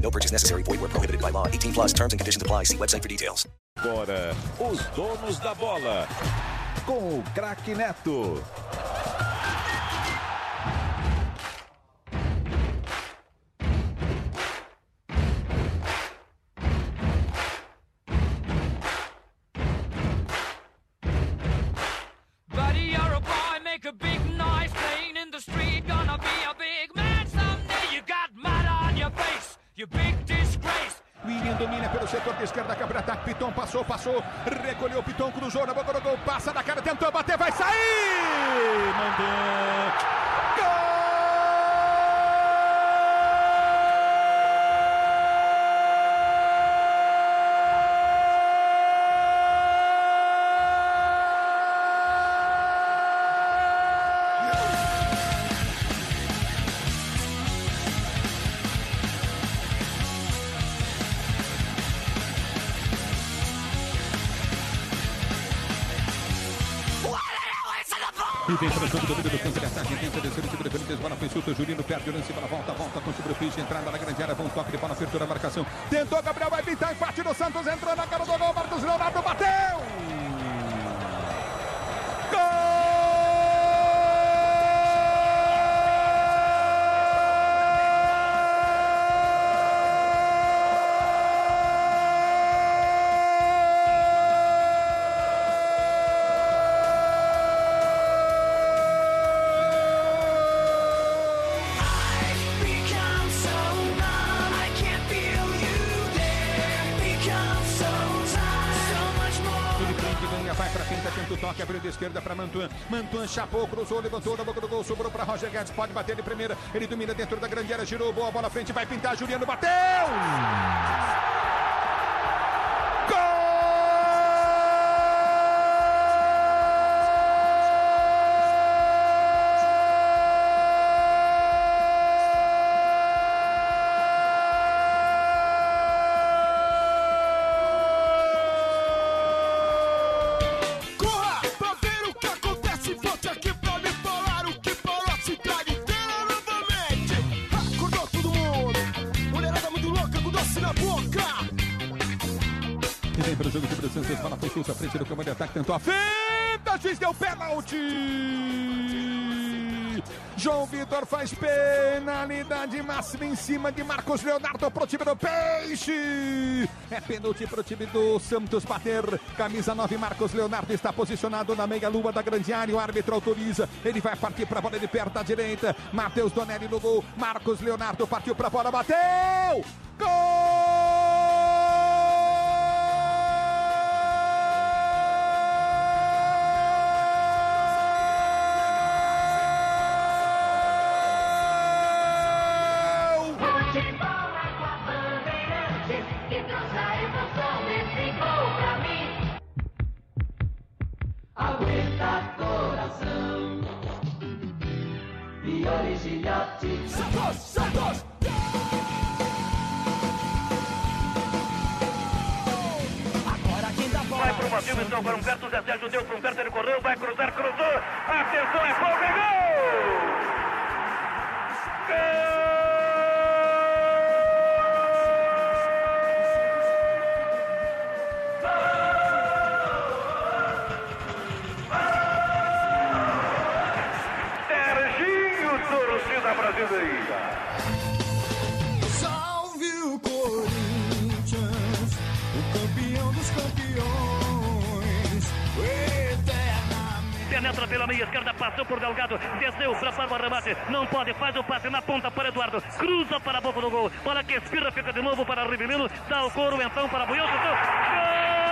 No purchase necessary. Void where prohibited by law. 18 plus terms and conditions apply. See website for details. Agora, os donos da bola. Com o craque Neto. Buddy, you're a boy, make a big you big disgrace. William domina pelo setor de esquerda, câmera ataque. Piton passou, passou, recolheu. Piton cruzou na boca do gol, passa da cara, tentou bater, vai sair! Mandou. Vem para o jogo, domínio do campo de ataque, tenta descer o do Corinthians, bola foi solta, Juninho perde o lance, bola volta, volta com o sobrepiso, entrada na grande área, bom toque de bola, abertura, marcação. Tentou, Gabriel vai pintar, empate do Santos, entrou na cara do gol, Marcos Leonardo bateu! Mantuan. Mantuan chapou, cruzou, levantou na boca do gol, sobrou para Roger Guedes, pode bater de primeira. Ele domina dentro da grande área, girou, boa bola à frente, vai pintar, Juliano bateu! João Vitor faz penalidade máxima em cima de Marcos Leonardo pro time do Peixe. É pênalti para o time do Santos bater. Camisa 9, Marcos Leonardo está posicionado na meia-lua da grande área. O árbitro autoriza. Ele vai partir para a bola de perto à direita. Matheus Donelli no gol. Marcos Leonardo partiu para a bola, bateu! Aguenta para a boca do gol, bola que espira, fica de novo para Rivelino, dá o couro então para Buiu, chutou,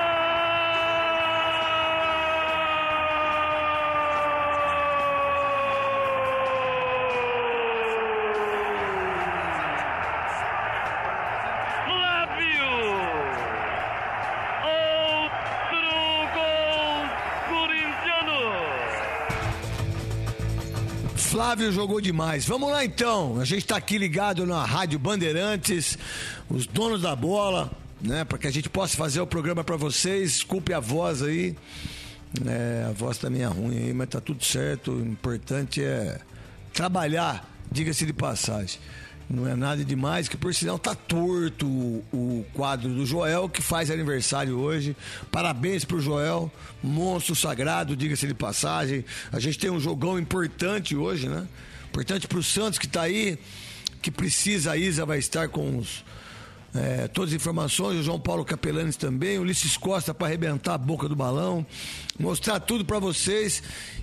Flávio jogou demais. Vamos lá então. A gente está aqui ligado na Rádio Bandeirantes, os donos da bola, né? Para que a gente possa fazer o programa para vocês. Desculpe a voz aí. É, a voz também é ruim aí, mas tá tudo certo. O importante é trabalhar, diga-se de passagem. Não é nada demais, que por sinal tá torto o, o quadro do Joel, que faz aniversário hoje. Parabéns pro Joel, monstro sagrado, diga-se de passagem. A gente tem um jogão importante hoje, né? Importante pro Santos que tá aí, que precisa, a Isa vai estar com os, é, todas as informações, o João Paulo Capelanes também, o Ulisses Costa para arrebentar a boca do balão, mostrar tudo para vocês.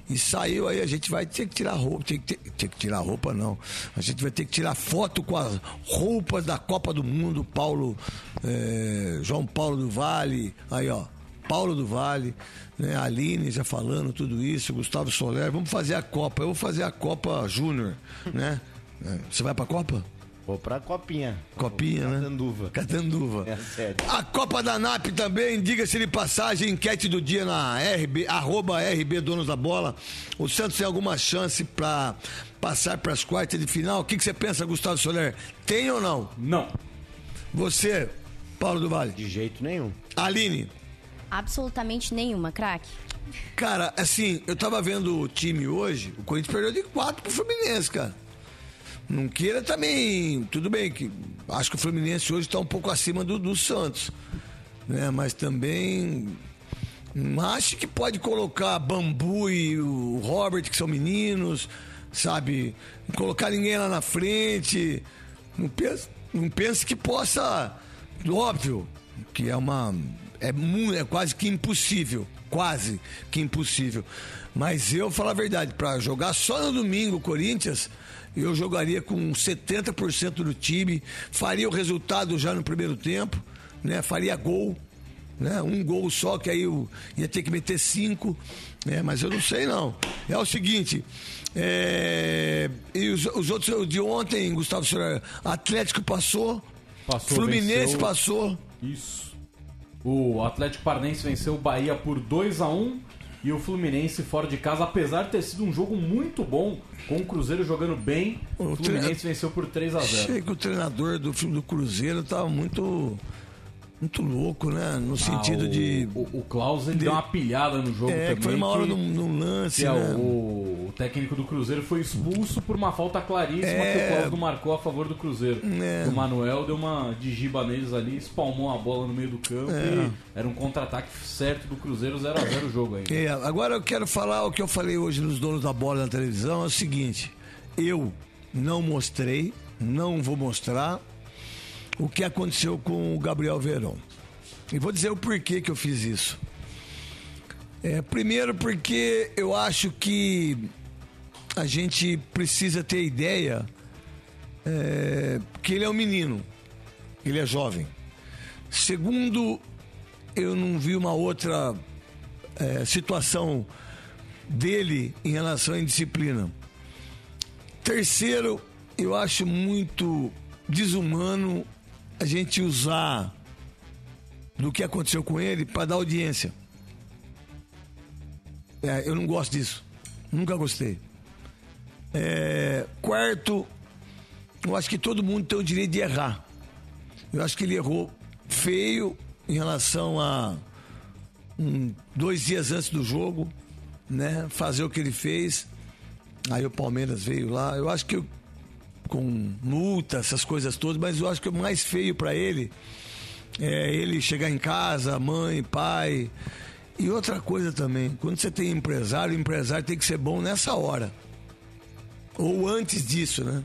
E saiu aí, a gente vai ter que tirar roupa, tem que, ter, tem que tirar roupa não. A gente vai ter que tirar foto com as roupas da Copa do Mundo, Paulo, é, João Paulo do Vale, aí ó. Paulo do Vale, né, Aline já falando tudo isso, Gustavo Soler, vamos fazer a Copa. Eu vou fazer a Copa Júnior, né? É, Você vai pra Copa? Vou pra copinha. Copinha, né? Catanduva. Catanduva. É sério. A Copa da NAP também, diga-se de passagem, enquete do dia na RB, arroba RB Donos da Bola. O Santos tem alguma chance pra passar pras quartas de final? O que, que você pensa, Gustavo Soler? Tem ou não? Não. Você, Paulo do Vale? De jeito nenhum. Aline? Absolutamente nenhuma, craque. Cara, assim, eu tava vendo o time hoje, o Corinthians perdeu de 4 pro Fluminense, cara. Não queira também. Tudo bem que acho que o Fluminense hoje tá um pouco acima do, do Santos. Né? Mas também. Não acho que pode colocar Bambu e o Robert, que são meninos, sabe? Colocar ninguém lá na frente. Não pense, não pense que possa. Óbvio, que é uma. É, é quase que impossível. Quase que impossível. Mas eu, falar a verdade, para jogar só no domingo o Corinthians, eu jogaria com 70% do time, faria o resultado já no primeiro tempo, né? Faria gol, né? Um gol só, que aí eu ia ter que meter cinco, né? Mas eu não sei não. É o seguinte, é, e os, os outros de ontem, Gustavo Soler, Atlético passou, Passou, Fluminense venceu. passou. Isso. O Atlético Paranaense venceu o Bahia por 2 a 1 e o Fluminense fora de casa, apesar de ter sido um jogo muito bom, com o Cruzeiro jogando bem, o O Fluminense tre- venceu por 3 a 0. Achei que o treinador do, do Cruzeiro tava muito, muito louco, né? No sentido Ah, o, de. O, o Klaus ele de- deu uma pilhada no jogo É, também. que foi uma hora num, num lance, que é, né? o, o técnico do Cruzeiro foi expulso por uma falta claríssima É. que o Klaus não marcou a favor do Cruzeiro. É. O Manuel deu uma de giba neles ali, espalmou a bola no meio do campo É. e era um contra-ataque certo do Cruzeiro, 0x0 o jogo aí. É, agora eu quero falar o que eu falei hoje nos donos da bola na televisão, é o seguinte, eu não mostrei, não vou mostrar o que aconteceu com o Gabriel Verão. E vou dizer o porquê que eu fiz isso. É, primeiro porque eu acho que a gente precisa ter ideia é, que ele é um menino, ele é jovem. Segundo, eu não vi uma outra é, situação dele em relação à indisciplina. Terceiro, eu acho muito desumano a gente usar do que aconteceu com ele para dar audiência. É, eu não gosto disso. Nunca gostei. É, quarto, eu acho que todo mundo tem o direito de errar. Eu acho que ele errou feio em relação a um, dois dias antes do jogo, né? Fazer o que ele fez. Aí o Palmeiras veio lá. Eu acho que com multa, essas coisas todas, mas eu acho que o mais feio para ele é ele chegar em casa, mãe, pai. E outra coisa também, quando você tem empresário, empresário tem que ser bom nessa hora. Ou antes disso, né?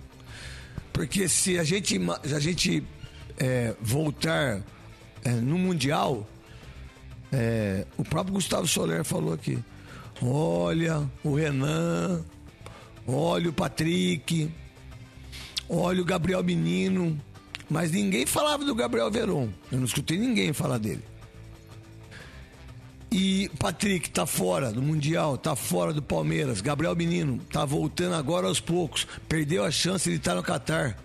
Porque se a gente, a gente é, voltar é, no Mundial, É, o próprio Gustavo Soler falou aqui. Olha o Renan, olha o Patrick, olha o Gabriel Menino. Mas ninguém falava do Gabriel Veron. Eu não escutei ninguém falar dele. E Patrick tá fora do Mundial, tá fora do Palmeiras. Gabriel Menino tá voltando agora aos poucos. Perdeu a chance de estar no Catar.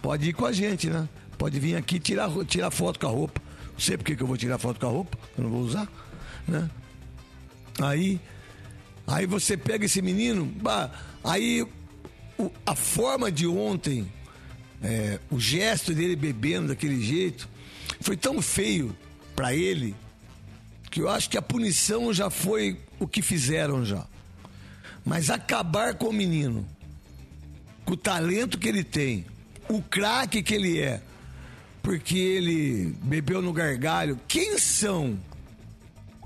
Pode ir com a gente, né? Pode vir aqui tirar, tirar foto com a roupa. Não sei por que que eu vou tirar foto com a roupa, eu não vou usar, né? Aí, aí você pega esse menino, bah, aí o- a forma de ontem, é, o gesto dele bebendo daquele jeito, foi tão feio pra ele que eu acho que a punição já foi o que fizeram já. Mas acabar com o menino, com o talento que ele tem, o craque que ele é, porque ele bebeu no gargalho, quem são?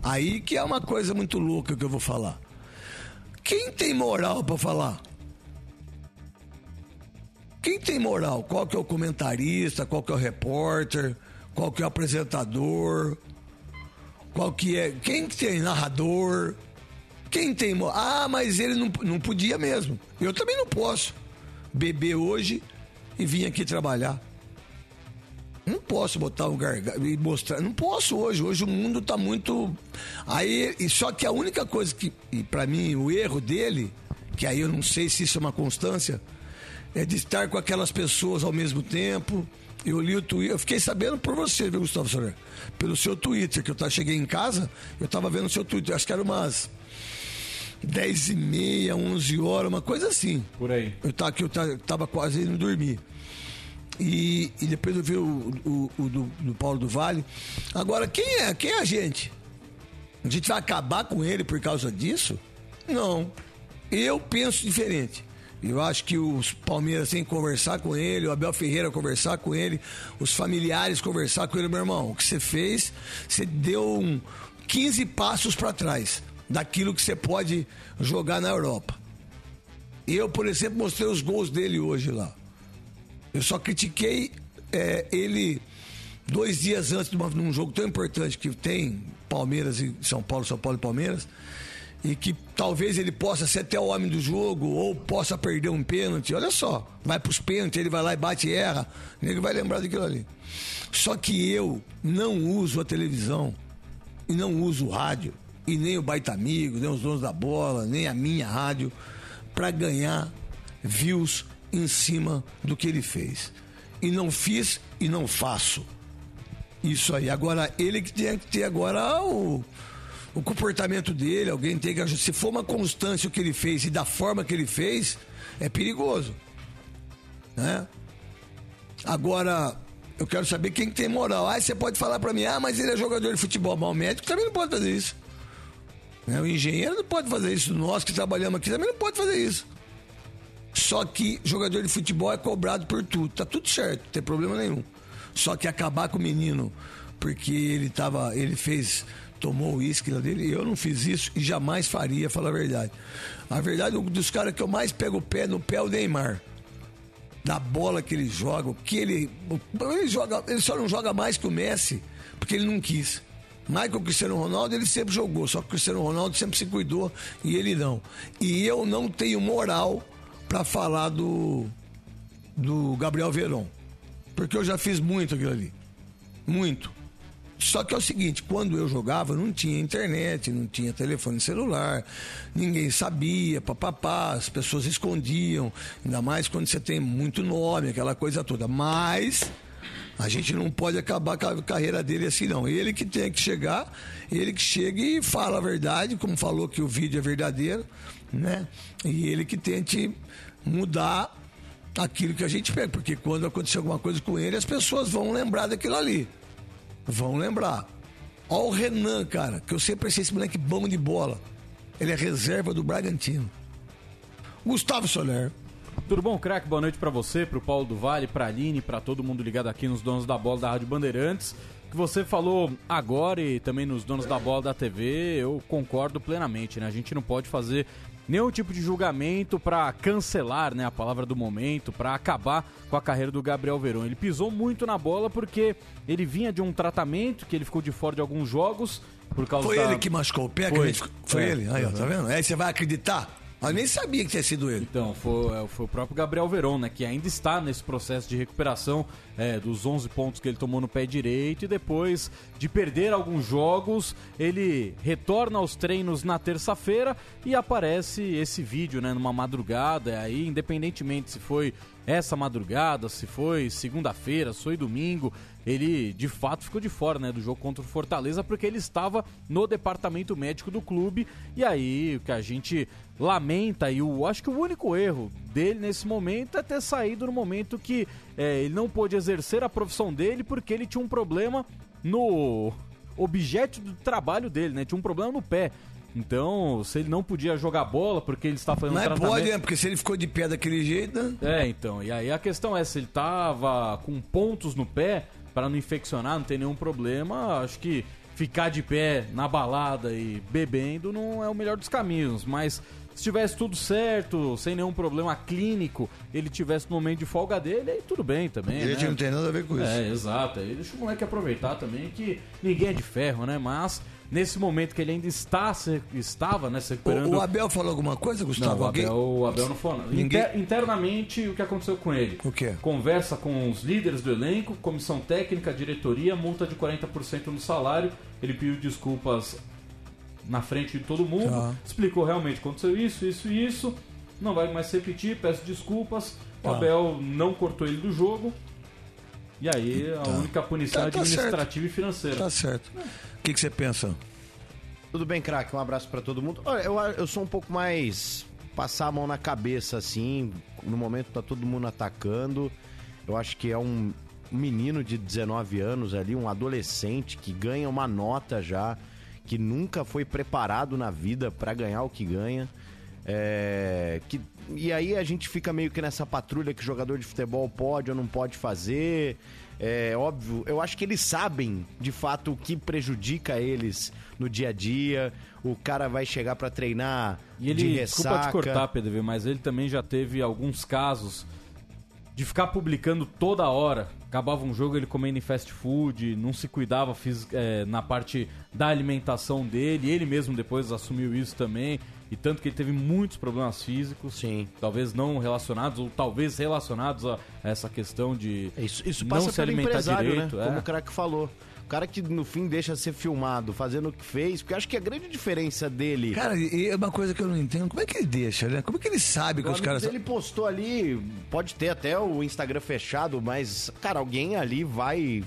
Aí que é uma coisa muito louca que eu vou falar. Quem tem moral pra falar? Quem tem moral? Qual que é o comentarista? Qual que é o repórter? Qual que é o apresentador? Qual que é? Quem que tem narrador? Quem tem moral? Ah, mas ele não, não podia mesmo. Eu também não posso beber hoje e vir aqui trabalhar. Não posso botar um gargalo e mostrar. Não posso hoje. Hoje o mundo tá muito. Aí, só que a única coisa que, para mim, o erro dele, que aí eu não sei se isso é uma constância, é de estar com aquelas pessoas ao mesmo tempo. Eu li o Twitter, eu fiquei sabendo por você, viu, Gustavo Soler? Pelo seu Twitter, que eu tá, cheguei em casa, eu tava vendo o seu Twitter, acho que era umas 10 e meia, 11 horas, uma coisa assim. Por aí. Eu tava, eu tava, tava quase indo dormir. E, e depois eu vi o, o, o do, do Paulo do Vale. Agora, quem é? Quem é a gente? A gente vai acabar com ele por causa disso? Não. Eu penso diferente. Eu acho que os Palmeiras têm que conversar com ele, o Abel Ferreira conversar com ele, os familiares conversar com ele, meu irmão. O que você fez, você deu um 15 passos para trás daquilo que você pode jogar na Europa. Eu, por exemplo, mostrei os gols dele hoje lá. Eu só critiquei é, ele dois dias antes de, uma, de um jogo tão importante que tem Palmeiras e São Paulo, São Paulo e Palmeiras, e que talvez ele possa ser até o homem do jogo ou possa perder um pênalti. Olha só, vai pros pênaltis, ele vai lá e bate e erra, ele vai lembrar daquilo ali. Só que eu não uso a televisão e não uso o rádio e nem o Baita Amigo, nem os donos da bola, nem a minha rádio para ganhar views em cima do que ele fez. E não fiz e não faço. Isso aí. Agora, ele que tem que ter agora o, o comportamento dele, alguém tem que. Se for uma constância o que ele fez e da forma que ele fez, é perigoso. Né? Agora, eu quero saber quem que tem moral. Ah, você pode falar pra mim, ah, mas ele é jogador de futebol, mas o médico também não pode fazer isso. Né? O engenheiro não pode fazer isso. Nós que trabalhamos aqui também não pode fazer isso. Só que jogador de futebol é cobrado por tudo. Tá tudo certo, não tem problema nenhum. Só que acabar com o menino porque ele tava. ele fez. Tomou o uísque lá dele, eu não fiz isso e jamais faria, falar a verdade. A verdade, um dos caras que eu mais pego o pé no pé é o Neymar. Da bola que ele joga, o que ele. Ele, joga, ele só não joga mais que o Messi, porque ele não quis. O Cristiano Ronaldo, ele sempre jogou, só que o Cristiano Ronaldo sempre se cuidou e ele não. E eu não tenho moral para falar do, do Gabriel Veron. Porque eu já fiz muito aquilo ali. Muito. Só que é o seguinte, quando eu jogava, não tinha internet, não tinha telefone celular, ninguém sabia, papapá, as pessoas escondiam, ainda mais quando você tem muito nome, aquela coisa toda. Mas a gente não pode acabar com a carreira dele assim, não. Ele que tem que chegar, ele que chega e fala a verdade, como falou que o vídeo é verdadeiro, né? E ele que tente mudar aquilo que a gente pega, porque quando acontecer alguma coisa com ele, as pessoas vão lembrar daquilo ali. Vão lembrar. Ó o Renan, cara, que eu sempre achei esse moleque bom de bola. Ele é reserva do Bragantino. Gustavo Soler. Tudo bom, craque? Boa noite pra você, pro Paulo do Vale, pra Aline, pra todo mundo ligado aqui nos Donos da Bola da Rádio Bandeirantes. Que você falou agora e também nos Donos da Bola da TV, eu concordo plenamente, né? A gente não pode fazer nenhum tipo de julgamento pra cancelar, né, a palavra do momento, pra acabar com a carreira do Gabriel Verón. Ele pisou muito na bola porque ele vinha de um tratamento que ele ficou de fora de alguns jogos por causa Foi da... ele que machucou o pé? que Foi. a gente- Foi É. ele? Aí, ó, tá vendo? Aí você vai acreditar? Eu nem sabia que tinha sido ele. Então, foi, é, foi o próprio Gabriel Veron, né? Que ainda está nesse processo de recuperação é, dos 11 pontos que ele tomou no pé direito. E depois de perder alguns jogos, ele retorna aos treinos na terça-feira e aparece esse vídeo, né? Numa madrugada. Aí, independentemente se foi essa madrugada, se foi segunda-feira, se foi domingo, ele de fato ficou de fora né, do jogo contra o Fortaleza porque ele estava no departamento médico do clube. E aí o que a gente lamenta e o acho que o único erro dele nesse momento é ter saído no momento que é, ele não pôde exercer a profissão dele porque ele tinha um problema no objeto do trabalho dele, né? Tinha um problema no pé. Então, se ele não podia jogar bola porque ele está fazendo Mas tratamento... pode, né? Porque se ele ficou de pé daquele jeito, né? É, então. E aí a questão é, se ele tava com pontos no pé para não infeccionar, não tem nenhum problema, acho que ficar de pé na balada e bebendo não é o melhor dos caminhos, mas se tivesse tudo certo, sem nenhum problema clínico, ele tivesse no momento de folga dele, aí tudo bem também, gente né? não tem nada a ver com isso. É, exato. Aí deixa o moleque aproveitar também que ninguém é de ferro, né? Mas nesse momento que ele ainda está se, estava, né, se recuperando... O, o Abel falou alguma coisa, Gustavo? Não, o Abel, o Abel não falou. nada. Inter- internamente, o que aconteceu com ele? O quê? Conversa com os líderes do elenco, comissão técnica, diretoria, multa de 40% no salário. Ele pediu desculpas na frente de todo mundo, Tá. explicou realmente aconteceu isso, isso e isso. Não vai mais se repetir, peço desculpas. O Tá. Abel não cortou ele do jogo. E aí a Tá. única punição Tá- é tá administrativa e financeira. Tá certo. O que, que você pensa? Tudo bem, craque? Um abraço pra todo mundo. Olha, eu, eu sou um pouco mais passar a mão na cabeça, assim. No momento tá todo mundo atacando. Eu acho que é um menino de 19 anos ali, um adolescente que ganha uma nota já, que nunca foi preparado na vida pra ganhar o que ganha. É, que, e aí a gente fica meio que nessa patrulha que jogador de futebol pode ou não pode fazer. É óbvio, eu acho que eles sabem de fato o que prejudica eles no dia a dia. O cara vai chegar pra treinar E ele, de desculpa ressaca. te cortar, PDV, mas ele também já teve alguns casos de ficar publicando toda hora. Acabava um jogo, ele comendo em fast food, não se cuidava fisi- é, na parte da alimentação dele. Ele mesmo depois assumiu isso também. E tanto que ele teve muitos problemas físicos. Sim. Talvez não relacionados, ou talvez relacionados a essa questão de Isso, isso não passa se pelo alimentar empresário, direito. né? é. Como o craque falou. O cara que no fim deixa ser filmado fazendo o que fez, porque acho que a grande diferença dele. Cara, e é uma coisa que eu não entendo. Como é que ele deixa, né? Como é que ele sabe que os caras. dele postou ali, pode ter até o Instagram fechado, mas, cara, alguém ali vai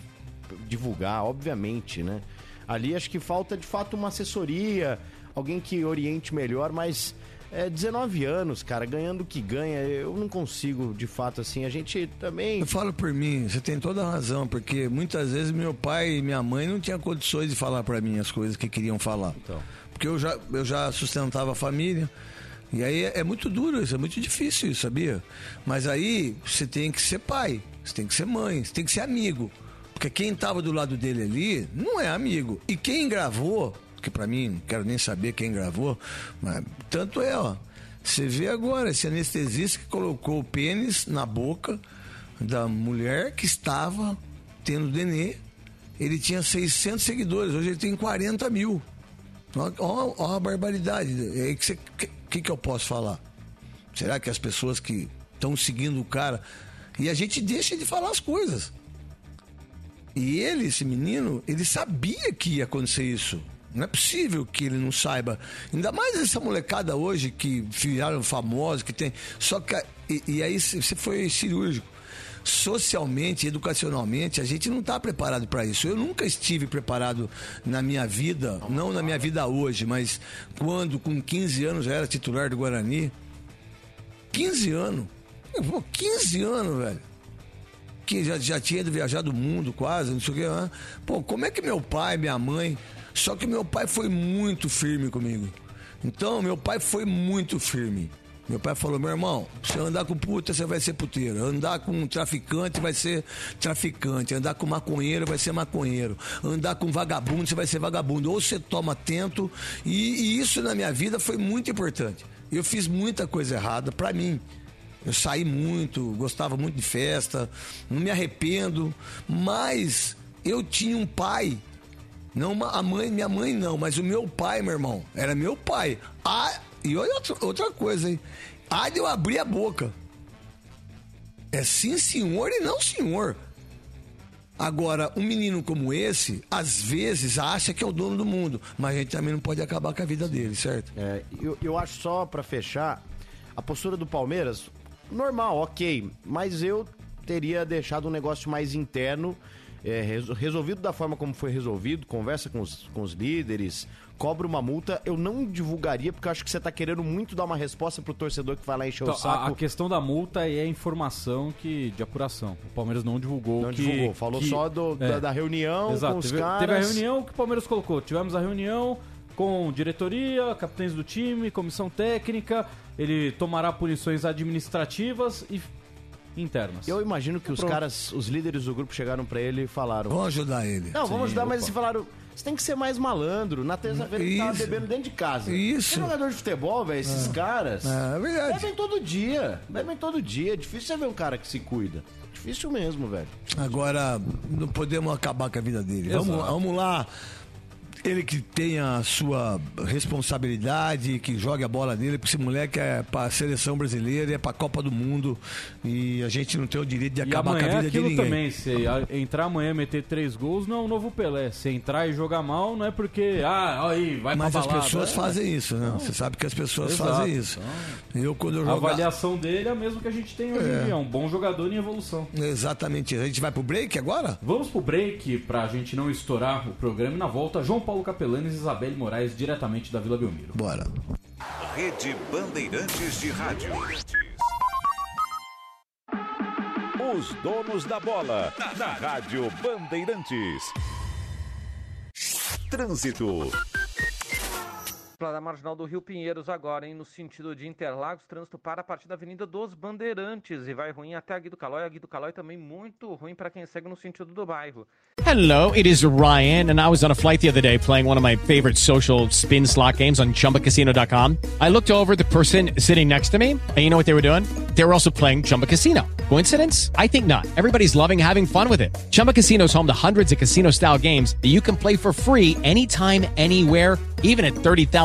divulgar, obviamente, né? Ali acho que falta de fato uma assessoria, alguém que oriente melhor, mas é 19 anos, cara, ganhando o que ganha, eu não consigo, de fato, assim, a gente também. Eu falo por mim, você tem toda a razão, porque muitas vezes meu pai e minha mãe não tinham condições de falar pra mim as coisas que queriam falar. Então. Porque eu já, eu já sustentava a família. E aí é, é muito duro isso, é muito difícil isso, sabia? Mas aí você tem que ser pai, você tem que ser mãe, você tem que ser amigo. Porque quem tava do lado dele ali não é amigo. E quem gravou, que pra mim, não quero nem saber quem gravou, mas tanto é, ó. Você vê agora esse anestesista que colocou o pênis na boca da mulher que estava tendo denê. Ele tinha 600 seguidores, hoje ele tem 40 mil. Ó a barbaridade. O que, que que eu posso falar? Será que as pessoas que estão seguindo o cara. E a gente deixa de falar as coisas. E ele, esse menino, ele sabia que ia acontecer isso. Não é possível que ele não saiba. Ainda mais essa molecada hoje que viraram famosos, que tem. Só que. E, e aí você foi cirúrgico. Socialmente, educacionalmente, a gente não está preparado para isso. Eu nunca estive preparado na minha vida, não na minha vida hoje, mas quando, com 15 anos, eu era titular do Guarani. 15 anos. Pô, 15 anos, velho que já, já tinha ido viajar do mundo quase, não sei o que. né? Pô, como é que meu pai, minha mãe. Só que meu pai foi muito firme comigo. Então, meu pai foi muito firme. Meu pai falou: meu irmão, se andar com puta, você vai ser puteiro. Andar com traficante, vai ser traficante. Andar com maconheiro, vai ser maconheiro. Andar com vagabundo, você vai ser vagabundo. Ou você toma atento. E, e isso na minha vida foi muito importante. Eu fiz muita coisa errada pra mim. Eu saí muito, gostava muito de festa, não me arrependo, mas eu tinha um pai Não a mãe, minha mãe não, mas o meu pai, meu irmão, era meu pai. Ah, e olha outra, coisa, hein? Ah, de eu abrir a boca. É sim, senhor e não, senhor. Agora, um menino como esse, às vezes acha que é o dono do mundo, mas a gente também não pode acabar com a vida dele, certo? É, eu, eu acho só pra fechar, a postura do Palmeiras, normal, ok, mas eu teria deixado um negócio mais interno, é, res- resolvido da forma como foi resolvido, conversa com os, com os líderes, cobra uma multa, eu não divulgaria, porque eu acho que você tá querendo muito dar uma resposta pro torcedor que vai lá encher Então, o saco. a, a questão da multa é a informação que, de apuração. O Palmeiras não divulgou Não que... divulgou, falou que- só do- da- da reunião Exato, com os teve, caras. Teve a reunião que o Palmeiras colocou. Tivemos a reunião com diretoria, capitães do time, comissão técnica. Ele tomará punições administrativas e internas. Eu imagino que os Pronto. caras, os líderes do grupo chegaram pra ele e falaram... Vamos ajudar ele. Não, vamos Sim, ajudar, mas opa. eles falaram. Você tem que ser mais malandro. Na terça-feira ele tava bebendo dentro de casa. Isso. Tem jogador de futebol, velho, esses É. caras. É, é verdade. Bebem todo dia. Bebem todo dia. É difícil você ver um cara que se cuida. Difícil mesmo, velho. Agora, não podemos acabar com a vida dele. Vamos, Exato. vamos lá. Ele que tenha a sua responsabilidade, que jogue a bola dele, porque esse moleque é pra seleção brasileira, é pra Copa do Mundo. E a gente não tem o direito de acabar com a é vida de ninguém. também, se a- entrar amanhã e meter três gols não é um novo Pelé. Se entrar e jogar mal não é porque, ah, aí, vai Mas pra as balada. pessoas É. fazem isso, né? Você sabe que as pessoas Exato. fazem isso. Eu, quando eu A jogar... avaliação dele é a mesma que a gente tem hoje É. em dia. É um bom jogador em evolução. Exatamente. A gente vai pro break agora? Vamos pro break pra gente não estourar o programa e na volta João Paulo Capelanes e Isabelle Moraes diretamente da Vila Belmiro. Bora. Rede Bandeirantes de Rádio. Os donos da bola, na Rádio Bandeirantes. Trânsito. Da Marginal do Rio Pinheiros agora, hein? No sentido de Interlagos, trânsito para a partir da Avenida dos Bandeirantes e vai ruim até a Guido Calói. A Guido Calói também muito ruim para quem segue no sentido do bairro. Hello, it is Ryan, and I was on a flight the other day playing one of my favorite social spin slot games on chumbacasino.com. I looked over the person sitting next to me, and you know what they were doing? They were also playing Chumba Casino. Coincidence? I think not. Everybody's loving having fun with it. Chumba Casino is home to hundreds of casino style games that you can play for free anytime, anywhere, even at 30,000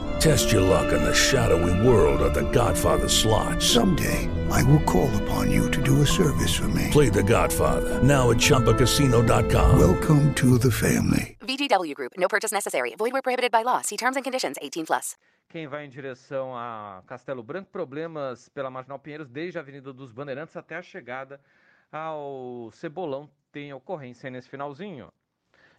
Test your luck in the shadowy world of The Godfather slot. Someday, I will call upon you to do a service for me. Play The Godfather now at ChumbaCasino.com. Welcome to the family. VGW Group. No purchase necessary. Void where prohibited by law. See terms and conditions. 18 plus. Quem vai em direção a Castelo Branco, problemas pela Marginal Pinheiros, desde a Avenida dos Bandeirantes até a chegada ao Cebolão, tem ocorrência nesse finalzinho.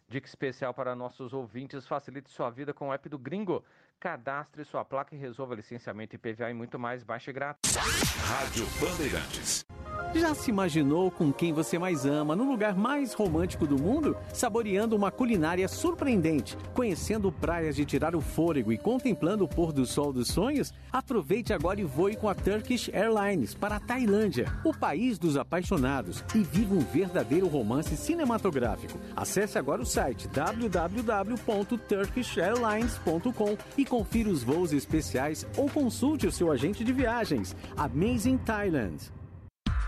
Dica especial para nossos ouvintes: facilite sua vida com o app do Gringo. Cadastre sua placa e resolva licenciamento IPVA e muito mais. Baixe grátis. Rádio Bandeirantes. Já se imaginou com quem você mais ama no lugar mais romântico do mundo? Saboreando uma culinária surpreendente, conhecendo praias de tirar o fôlego e contemplando o pôr do sol dos sonhos? Aproveite agora e voe com a Turkish Airlines para a Tailândia, o país dos apaixonados, e viva um verdadeiro romance cinematográfico. Acesse agora o site www.turkishairlines.com e confira os voos especiais ou consulte o seu agente de viagens. Amazing Thailand.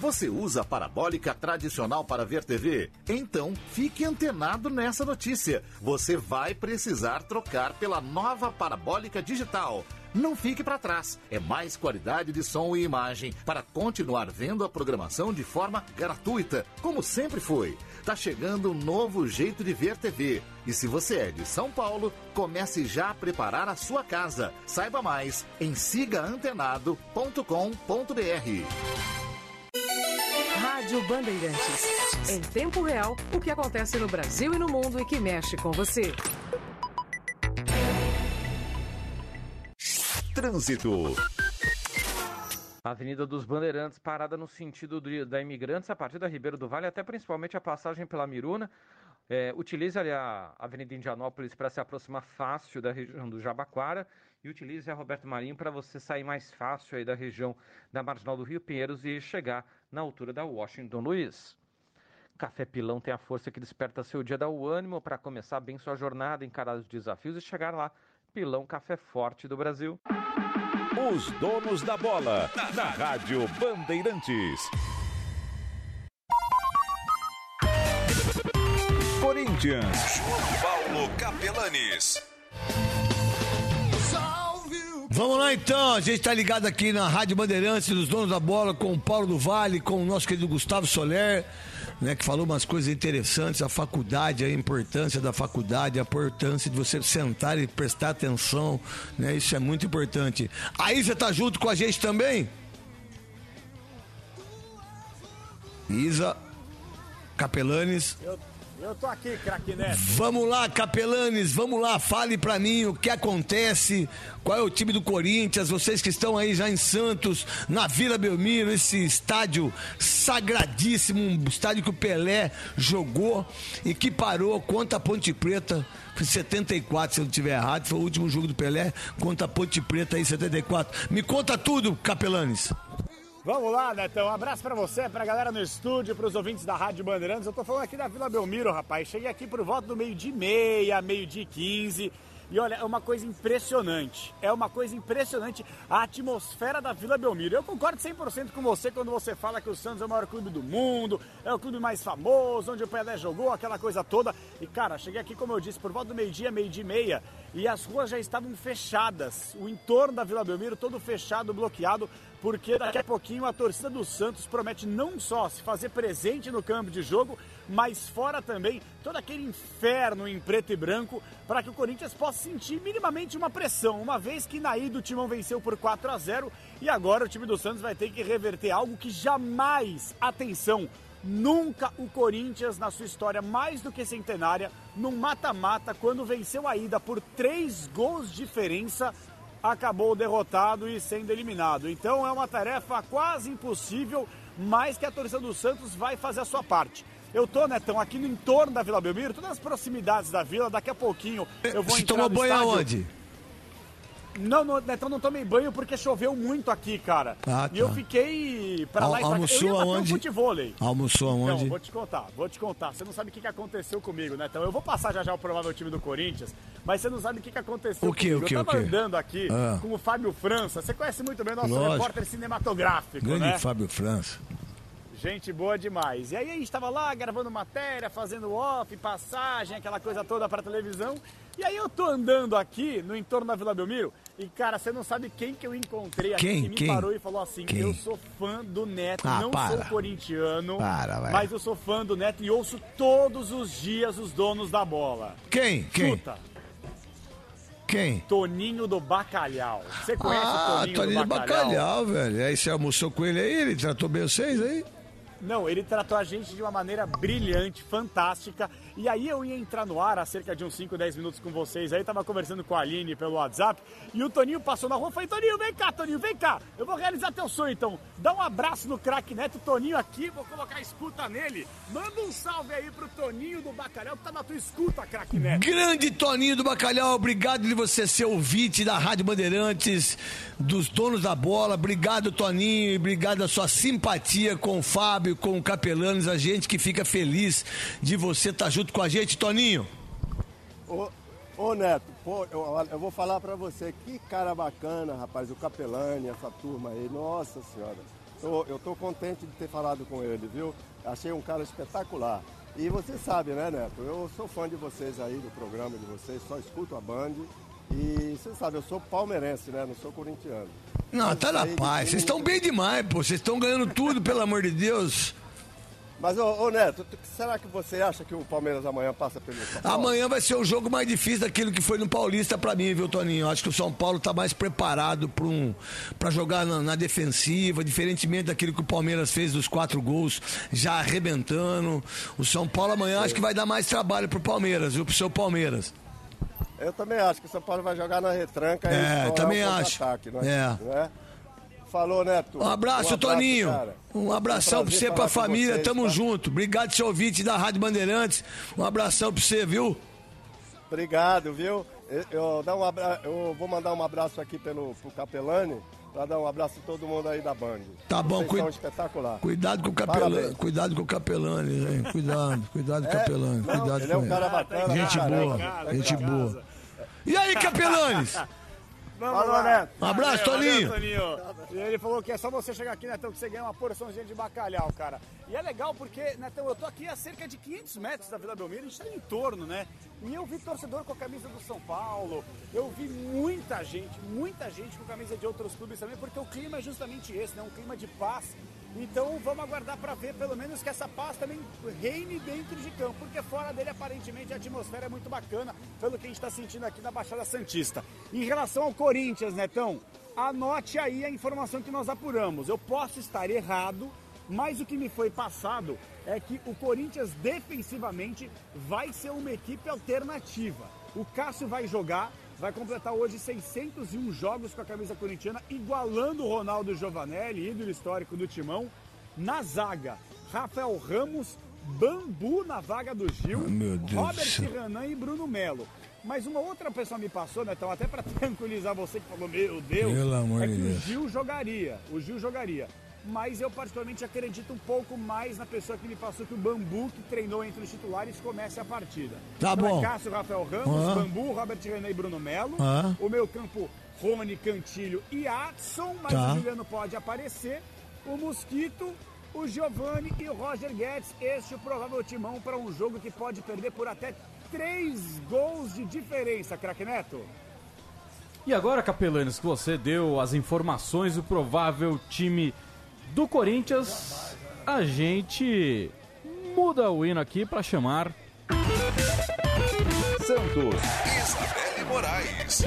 Você usa a parabólica tradicional para ver TV? Então fique antenado nessa notícia. Você vai precisar trocar pela nova parabólica digital. Não fique para trás. É mais qualidade de som e imagem para continuar vendo a programação de forma gratuita, como sempre foi. Tá chegando um novo jeito de ver TV. E se você é de São Paulo, comece já a preparar a sua casa. Saiba mais em sigaantenado.com.br. Rádio Bandeirantes. Em tempo real, o que acontece no Brasil e no mundo e que mexe com você. Trânsito. Avenida dos Bandeirantes, parada no sentido de- da Imigrantes, a partir da Ribeiro do Vale, até principalmente a passagem pela Miruna. É, utilize ali a Avenida Indianópolis para se aproximar fácil da região do Jabaquara e utilize a Roberto Marinho para você sair mais fácil aí da região da Marginal do Rio Pinheiros e chegar na altura da Washington Luiz. Café Pilão tem a força que desperta seu dia, dá o ânimo para começar bem sua jornada, encarar os desafios e chegar lá. Pilão Café Forte do Brasil. Os donos da bola. Na Rádio Bandeirantes. Corinthians. João Paulo Capelanes. Vamos lá então, a gente tá ligado aqui na Rádio Bandeirantes dos Donos da Bola com o Paulo do Vale, com o nosso querido Gustavo Soler, né, que falou umas coisas interessantes, a faculdade, a importância da faculdade, a importância de você sentar e prestar atenção, né, isso é muito importante. Aí você tá junto com a gente também? Isa Capelanes. Eu, eu tô aqui, craque Neto. Vamos lá, Capelanes, vamos lá, fale pra mim o que acontece, qual é o time do Corinthians, vocês que estão aí já em Santos, na Vila Belmiro, esse estádio sagradíssimo, um estádio que o Pelé jogou e que parou contra a Ponte Preta, foi 74, se eu não estiver errado, foi o último jogo do Pelé contra a Ponte Preta aí, 74. Me conta tudo, Capelanes. Vamos lá, Netão. Um abraço pra você, pra galera no estúdio, pros ouvintes da Rádio Bandeirantes. Eu tô falando aqui da Vila Belmiro, rapaz. Cheguei aqui por volta do meio-dia meia, meio-dia e quinze. E olha, é uma coisa impressionante. É uma coisa impressionante a atmosfera da Vila Belmiro. Eu concordo 100% com você quando você fala que o Santos é o maior clube do mundo, é o clube mais famoso, onde o Pelé jogou, aquela coisa toda. E cara, cheguei aqui, como eu disse, por volta do meio-dia, meio-dia e meia, e as ruas já estavam fechadas. O entorno da Vila Belmiro todo fechado, bloqueado, porque daqui a pouquinho a torcida do Santos promete não só se fazer presente no campo de jogo, mas fora também todo aquele inferno em preto e branco para que o Corinthians possa sentir minimamente uma pressão, uma vez que na ida o Timão venceu por 4 a 0 e agora o time do Santos vai ter que reverter algo que jamais, atenção, Nunca o Corinthians, na sua história mais do que centenária, num mata-mata, quando venceu a ida por três gols de diferença, acabou derrotado e sendo eliminado. Então é uma tarefa quase impossível, mas que a torcida do Santos vai fazer a sua parte. Eu tô, Netão, aqui no entorno da Vila Belmiro, todas as proximidades da vila, daqui a pouquinho eu vou Você entrar tomou banho estádio. aonde? Não, não, Netão, não tomei banho porque choveu muito aqui, cara. Ah, E eu tá. fiquei pra lá e pra cá. Eu ia almoçou um futevôlei. Almoçou aonde? Então, vou te contar, vou te contar. Você não sabe o que, que aconteceu comigo? Então, eu vou passar já já o provável time do Corinthians, mas você não sabe o que, que aconteceu O quê, comigo. o quê, eu o tava quê? andando aqui Ah. com o Fábio França. Você conhece muito bem o nosso Lógico. repórter cinematográfico, Grande né? Fábio França. Gente boa demais. E aí a gente tava lá gravando matéria, fazendo off, passagem, aquela coisa toda pra televisão. E aí eu tô andando aqui no entorno da Vila Belmiro e, cara, você não sabe quem que eu encontrei aqui Quem? que me Quem? parou e falou assim: Quem? eu sou fã do Neto, Ah, não para. sou corintiano, Para, vai. mas eu sou fã do Neto e ouço todos os dias os donos da bola. Quem? Quem? Chuta. Quem? Toninho do Bacalhau. Você conhece o Ah, Toninho, Toninho do do Bacalhau? Bacalhau, velho. Aí você almoçou com ele aí, ele tratou bem vocês aí? Não, ele tratou a gente de uma maneira brilhante, fantástica. E aí eu ia entrar no ar há cerca de uns 5, 10 minutos com vocês. Aí tava conversando com a Aline pelo WhatsApp. E o Toninho passou na rua. Eu falei, Toninho, vem cá, Toninho, vem cá. Eu vou realizar teu sonho então. Dá um abraço no craque Neto, Toninho aqui. Vou colocar a escuta nele. Manda um salve aí pro Toninho do Bacalhau que tá na tua escuta, craque Neto. Grande Toninho do Bacalhau, obrigado de você ser ouvinte da Rádio Bandeirantes, dos donos da bola. Obrigado, Toninho, e obrigado a sua simpatia com o Fábio, com o Capelanes, a gente que fica feliz de você estar junto com a gente, Toninho. Ô, ô Neto, pô, eu, eu vou falar pra você, que cara bacana, rapaz, o Capelani, essa turma aí, nossa senhora. Tô- eu tô contente de ter falado com ele, viu? Achei um cara espetacular. E você sabe, né, Neto? Eu sou fã de vocês aí, do programa de vocês, só escuto a Band. E você sabe, eu sou palmeirense, né? Não sou corintiano. Não, tá na paz. Vocês estão bem demais, pô. Vocês estão ganhando tudo, pelo amor de Deus. Mas, ô, ô, Neto, será que você acha que o Palmeiras amanhã passa pelo São Paulo? Amanhã vai ser o jogo mais difícil daquilo que foi no Paulista pra mim, viu, Toninho? Acho que o São Paulo tá mais preparado pra, um, pra jogar na, na defensiva, diferentemente daquilo que o Palmeiras fez dos quatro gols, já arrebentando. O São Paulo amanhã acho que vai dar mais trabalho pro Palmeiras, viu? Pro seu Palmeiras. Eu também acho que o São Paulo vai jogar na retranca e É, estourar também acho. contra-ataque, não É. Não é? Falou, Neto. Um abraço, Toninho. Um abração pra você, pra família. Tamo tá? junto. Obrigado, seu ouvinte da Rádio Bandeirantes. Um abração pra você, viu? Obrigado, viu? Eu, eu, um abra... eu vou mandar um abraço aqui pelo, pro Capelani, pra dar um abraço a todo mundo aí da Band. Tá bom, Vocês cui- são espetacular. Cuidado com o capelani, cuidado com o capelani, hein? Cuidado, cuidado com o É, capelani, não, cuidado ele é com um cara bacana, Gente pra boa, caramba. gente boa. E aí, capelanes? Vamos Falou, lá. Neto. Um abraço, Valeu, Toninho. Toninho. E ele falou que é só você chegar aqui, Netão, que você ganha uma porçãozinha de bacalhau, cara. E é legal porque, Netão, eu tô aqui a cerca de 500 metros da Vila Belmiro, a gente tá em torno, né? E eu vi torcedor com a camisa do São Paulo, eu vi muita gente, muita gente com camisa de outros clubes também, porque o clima é justamente esse, né? Um clima de paz. Então vamos aguardar para ver pelo menos que essa paz também reine dentro de campo, porque fora dele aparentemente a atmosfera é muito bacana, pelo que a gente está sentindo aqui na Baixada Santista. Em relação ao Corinthians, Netão, anote aí a informação que nós apuramos. Eu posso estar errado, mas o que me foi passado é que o Corinthians defensivamente vai ser uma equipe alternativa. O Cássio vai jogar, vai completar hoje 601 jogos com a camisa corintiana, igualando o Ronaldo Giovanelli, ídolo histórico do Timão, na zaga. Rafael Ramos, Bambu na vaga do Gil, do Robert. Renan e Bruno Melo. Mas uma outra pessoa me passou, né, então até para tranquilizar você que falou, meu Deus, é que o Deus. Gil jogaria, o Gil jogaria. Mas eu particularmente acredito um pouco mais na pessoa que me passou que o Bambu, que treinou entre os titulares, comece a partida. Tá Então é bom. Cássio, Rafael Ramos, Ah. Bambu, Robert Renan e Bruno Melo. Ah. O meu campo, Rony, Cantilho e Adson, mas Tá. o Juliano pode aparecer. O Mosquito, o Giovanni e o Roger Guedes. Este é o provável timão para um jogo que pode perder por até três gols de diferença, craque Neto. E agora, Capelanes, que você deu as informações do provável time do Corinthians, a gente muda o hino aqui para chamar Santos. Isabelle Moraes.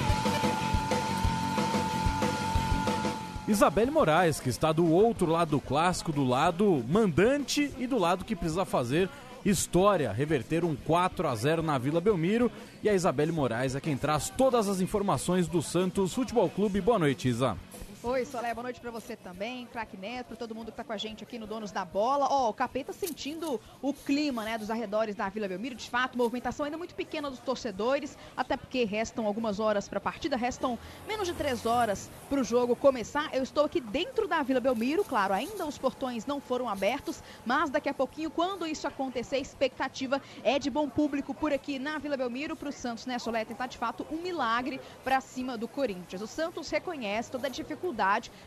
Isabelle Moraes, que está do outro lado do clássico, do lado mandante e do lado que precisa fazer história, reverter um 4 a 0 na Vila Belmiro. E a Isabelle Moraes é quem traz todas as informações do Santos Futebol Clube. Boa noite, Isa. Oi, Solé, boa noite pra você também, craque Neto, pra todo mundo que tá com a gente aqui no Donos da Bola. Ó, o Capeta sentindo o clima, né, dos arredores da Vila Belmiro. De fato, movimentação ainda muito pequena dos torcedores, até porque restam algumas horas pra partida, restam menos de três horas pro jogo começar. Eu estou aqui dentro da Vila Belmiro, claro, ainda os portões não foram abertos, mas daqui a pouquinho, quando isso acontecer, a expectativa é de bom público por aqui na Vila Belmiro pro Santos, né, Solé, tentar de fato um milagre pra cima do Corinthians. O Santos reconhece toda a dificuldade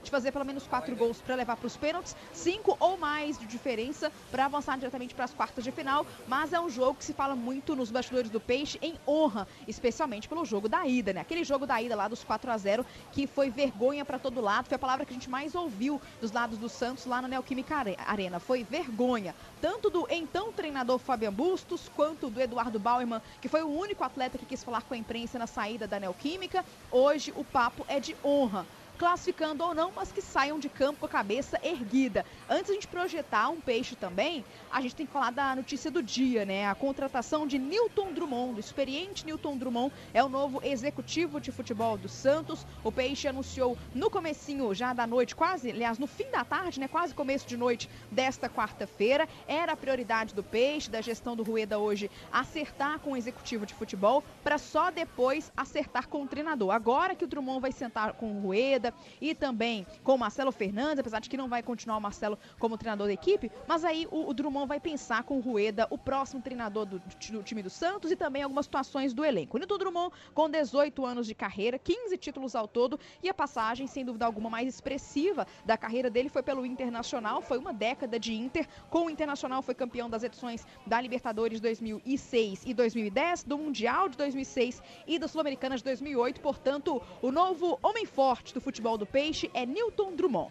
de fazer pelo menos quatro gols para levar para os pênaltis, cinco ou mais de diferença para avançar diretamente para as quartas de final. Mas é um jogo que se fala muito nos bastidores do Peixe em honra, especialmente pelo jogo da ida, né? Aquele jogo da ida lá dos 4 a 0 que foi vergonha para todo lado, foi a palavra que a gente mais ouviu dos lados do Santos lá na Neoquímica Are- Arena, foi vergonha. Tanto do então treinador Fabian Bustos, quanto do Eduardo Bauerman, que foi o único atleta que quis falar com a imprensa na saída da Neoquímica. Hoje o papo é de honra classificando ou não, mas que saiam de campo com a cabeça erguida. Antes a gente projetar um peixe também, a gente tem que falar da notícia do dia, né? A contratação de Newton Drummond, o experiente Newton Drummond, é o novo executivo de futebol do Santos. O Peixe anunciou no comecinho já da noite, quase, aliás, no fim da tarde, né? Quase começo de noite desta quarta-feira. Era a prioridade do Peixe, da gestão do Rueda hoje, acertar com o executivo de futebol para só depois acertar com o treinador. Agora que o Drummond vai sentar com o Rueda e também com o Marcelo Fernandes, apesar de que não vai continuar o Marcelo como treinador da equipe, mas aí o, o Drummond vai pensar com o Rueda, o próximo treinador do, do time do Santos e também algumas situações do elenco. O Nilton Drummond, com 18 anos de carreira, 15 títulos ao todo e a passagem, sem dúvida alguma, mais expressiva da carreira dele foi pelo Internacional. Foi uma década de Inter. Com o Internacional foi campeão das edições da Libertadores 2006 e 2010, do Mundial de 2006 e da Sul-Americana de 2008. Portanto, o novo homem forte do futebol do Peixe é Newton Drummond.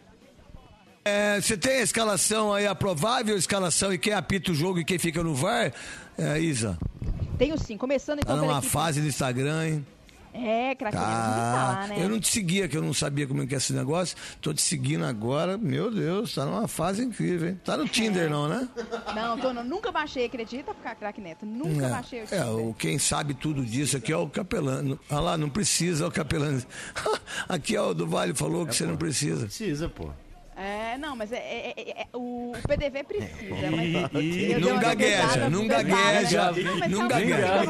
É, você tem a escalação aí, a provável escalação e quem apita o jogo e quem fica no VAR, é, Isa? Tenho sim, começando então Tá numa fase do Instagram, hein? É, craque, tá. lá, né? eu não te seguia, que eu não sabia como é que é esse negócio. Tô te seguindo agora, meu Deus, tá numa fase incrível, hein? Tá no Tinder, não, né? Não, tô, não, nunca baixei, acredita, craque Neto? Nunca É, baixei o é, Tinder. o, quem sabe tudo disso aqui é o capelano. Ah lá, não precisa, é o capelano. aqui é o do Vale falou que você não precisa. Precisa, pô. É, não, mas é, é- é- é- o PDV precisa. mas- Ih, Eu dei não gagueja, não gagueja? Mas não gagueja.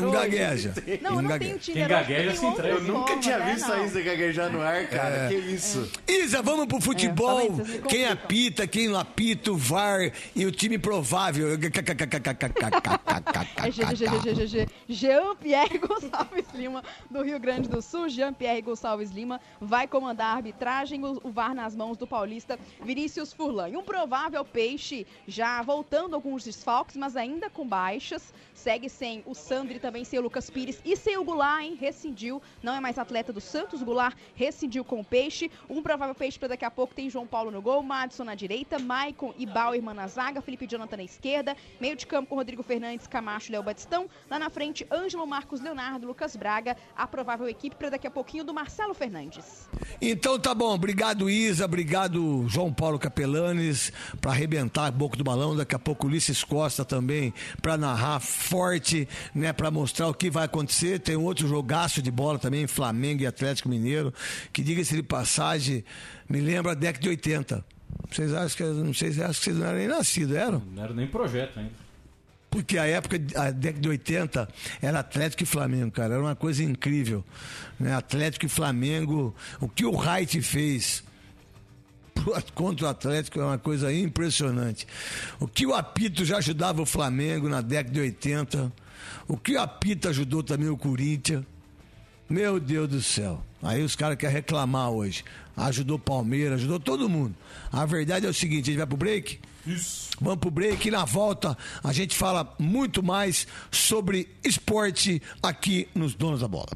não gagueja. Não, eu Não tenho Tinder Quem gagueja tem se entrega. Eu nunca tinha né? visto a Isa gaguejar no ar, cara. É. Que isso? Isa, vamos pro futebol. É, quem apita, quem não apita, o VAR e o time provável. É G- G- G- G- G- G- Jean-Pierre Gonçalves Lima, do Rio Grande do Sul. Jean-Pierre Gonçalves Lima vai comandar a arbitragem, o, o VAR nas mãos do paulista Vinícius Furlan. Um provável peixe já voltando alguns desfalques, mas ainda com baixas. Segue sem o Sandro e também sem o Lucas Pires e sem o Goulart, hein? Rescindiu, não é mais atleta do Santos. Goulart rescindiu com o peixe. Um provável peixe para daqui a pouco tem João Paulo no gol, Madison na direita, Maicon e Bauerman na zaga, Felipe Jonathan na esquerda, meio de campo com Rodrigo Fernandes, Camacho e Léo Batistão. Lá na frente, Ângelo Marcos Leonardo, Lucas Braga, a provável equipe para daqui a pouquinho do Marcelo Fernandes. Então tá bom, obrigado Isa, obrigado João Paulo Capelanes para arrebentar a boca do balão, daqui a pouco Ulisses Costa também para narrar forte, né, para mostrar o que vai acontecer. Tem outro jogaço de bola também, Flamengo e Atlético Mineiro, que diga-se de passagem, me lembra a década de 80. Vocês acham que não sei se acham que vocês não eram nem nascidos, eram? Não era nem projeto ainda. Porque a época, a década de 80, era Atlético e Flamengo, cara. Era uma coisa incrível. Né? Atlético e Flamengo. O que o Wright fez contra o Atlético é uma coisa impressionante. O que o apito já ajudava o Flamengo na década de 80. O que o apito ajudou também o Corinthians. Meu Deus do céu. Aí os caras querem reclamar hoje. Ajudou o Palmeiras, ajudou todo mundo. A verdade é o seguinte: a gente vai pro break? Isso. Vamos pro break e na volta a gente fala muito mais sobre esporte aqui nos Donos da Bola.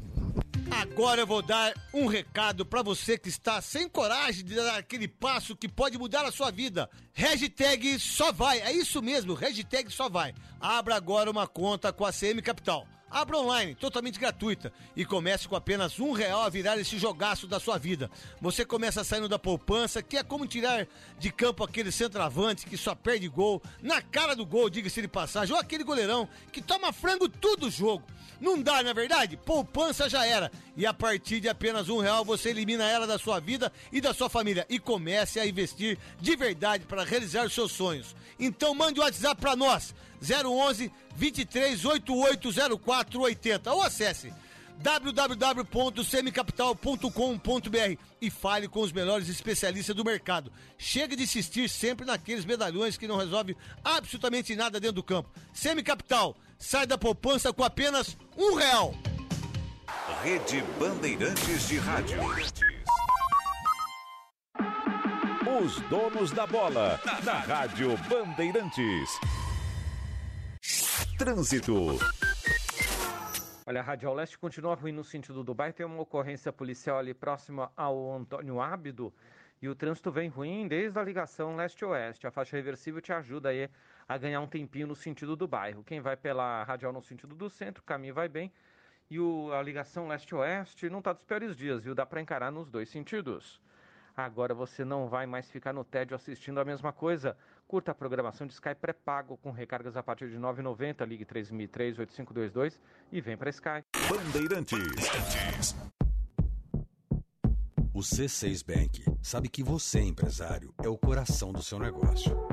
Agora eu vou dar um recado para você que está sem coragem de dar aquele passo que pode mudar a sua vida. Hashtag só vai, é isso mesmo, hashtag só vai. Abra agora uma conta com a CM Capital. Abra online, totalmente gratuita, e comece com apenas um real a virar esse jogaço da sua vida. Você começa saindo da poupança, que é como tirar de campo aquele centroavante que só perde gol, na cara do gol, diga-se de passagem, ou aquele goleirão que toma frango tudo o jogo. Não dá, na verdade? Poupança já era. E a partir de apenas um real você elimina ela da sua vida e da sua família. E comece a investir de verdade para realizar os seus sonhos. Então mande o WhatsApp para nós, 011 23880480 ou acesse www.semicapital.com.br e fale com os melhores especialistas do mercado. Chega de insistir sempre naqueles medalhões que não resolvem absolutamente nada dentro do campo. Semicapital, sai da poupança com apenas um real. Rede Bandeirantes de Rádio. Os donos da bola. Na Rádio Bandeirantes. Trânsito. Olha, a Radial Leste continua ruim no sentido do bairro. Tem uma ocorrência policial ali próxima ao Antônio Ábido. E o trânsito vem ruim desde a ligação leste-oeste. A faixa reversível te ajuda aí a ganhar um tempinho no sentido do bairro. Quem vai pela Radial no sentido do centro, o caminho vai bem. E o, a ligação leste-oeste não está dos piores dias, viu? Dá para encarar nos dois sentidos. Agora você não vai mais ficar no tédio assistindo a mesma coisa. Curta a programação de Sky pré-pago com recargas a partir de R$ 9,90. Ligue 3003-8522 e vem para Sky. Bandeirantes. O C6 Bank sabe que você, empresário, é o coração do seu negócio.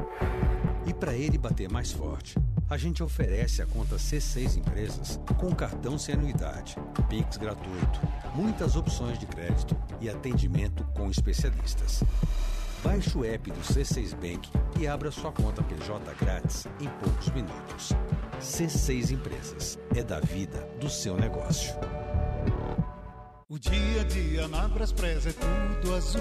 E para ele bater mais forte, a gente oferece a conta C6 Empresas com cartão sem anuidade, Pix gratuito, muitas opções de crédito e atendimento com especialistas. Baixe o app do C6 Bank e abra sua conta PJ grátis em poucos minutos. C6 Empresas é da vida do seu negócio. O dia a dia na Braspress é tudo azul.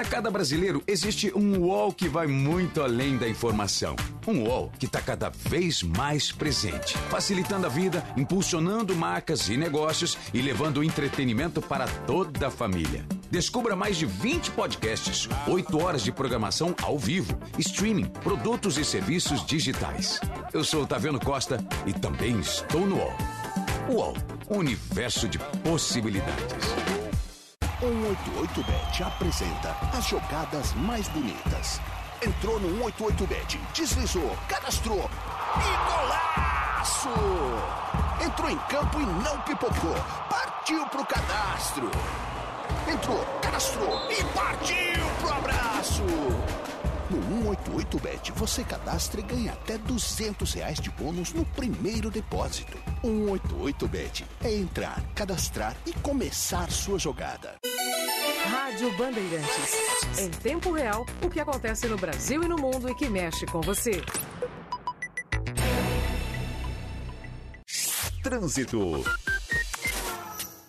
Para cada brasileiro, existe um UOL que vai muito além da informação. Um UOL que está cada vez mais presente, facilitando a vida, impulsionando marcas e negócios e levando entretenimento para toda a família. Descubra mais de 20 podcasts, 8 horas de programação ao vivo, streaming, produtos e serviços digitais. Eu sou o Taviano Costa e também estou no UOL. UOL, universo de possibilidades. 188bet apresenta as jogadas mais bonitas. Entrou no 188bet, deslizou, cadastrou e golaço! Entrou em campo e não pipocou, partiu pro cadastro. Entrou, cadastrou e partiu pro abraço! No 188bet você cadastra e ganha até 200 reais de bônus no primeiro depósito. 188bet é entrar, cadastrar e começar sua jogada. Rádio Bandeirantes. Em tempo real, o que acontece no Brasil e no mundo e que mexe com você. Trânsito.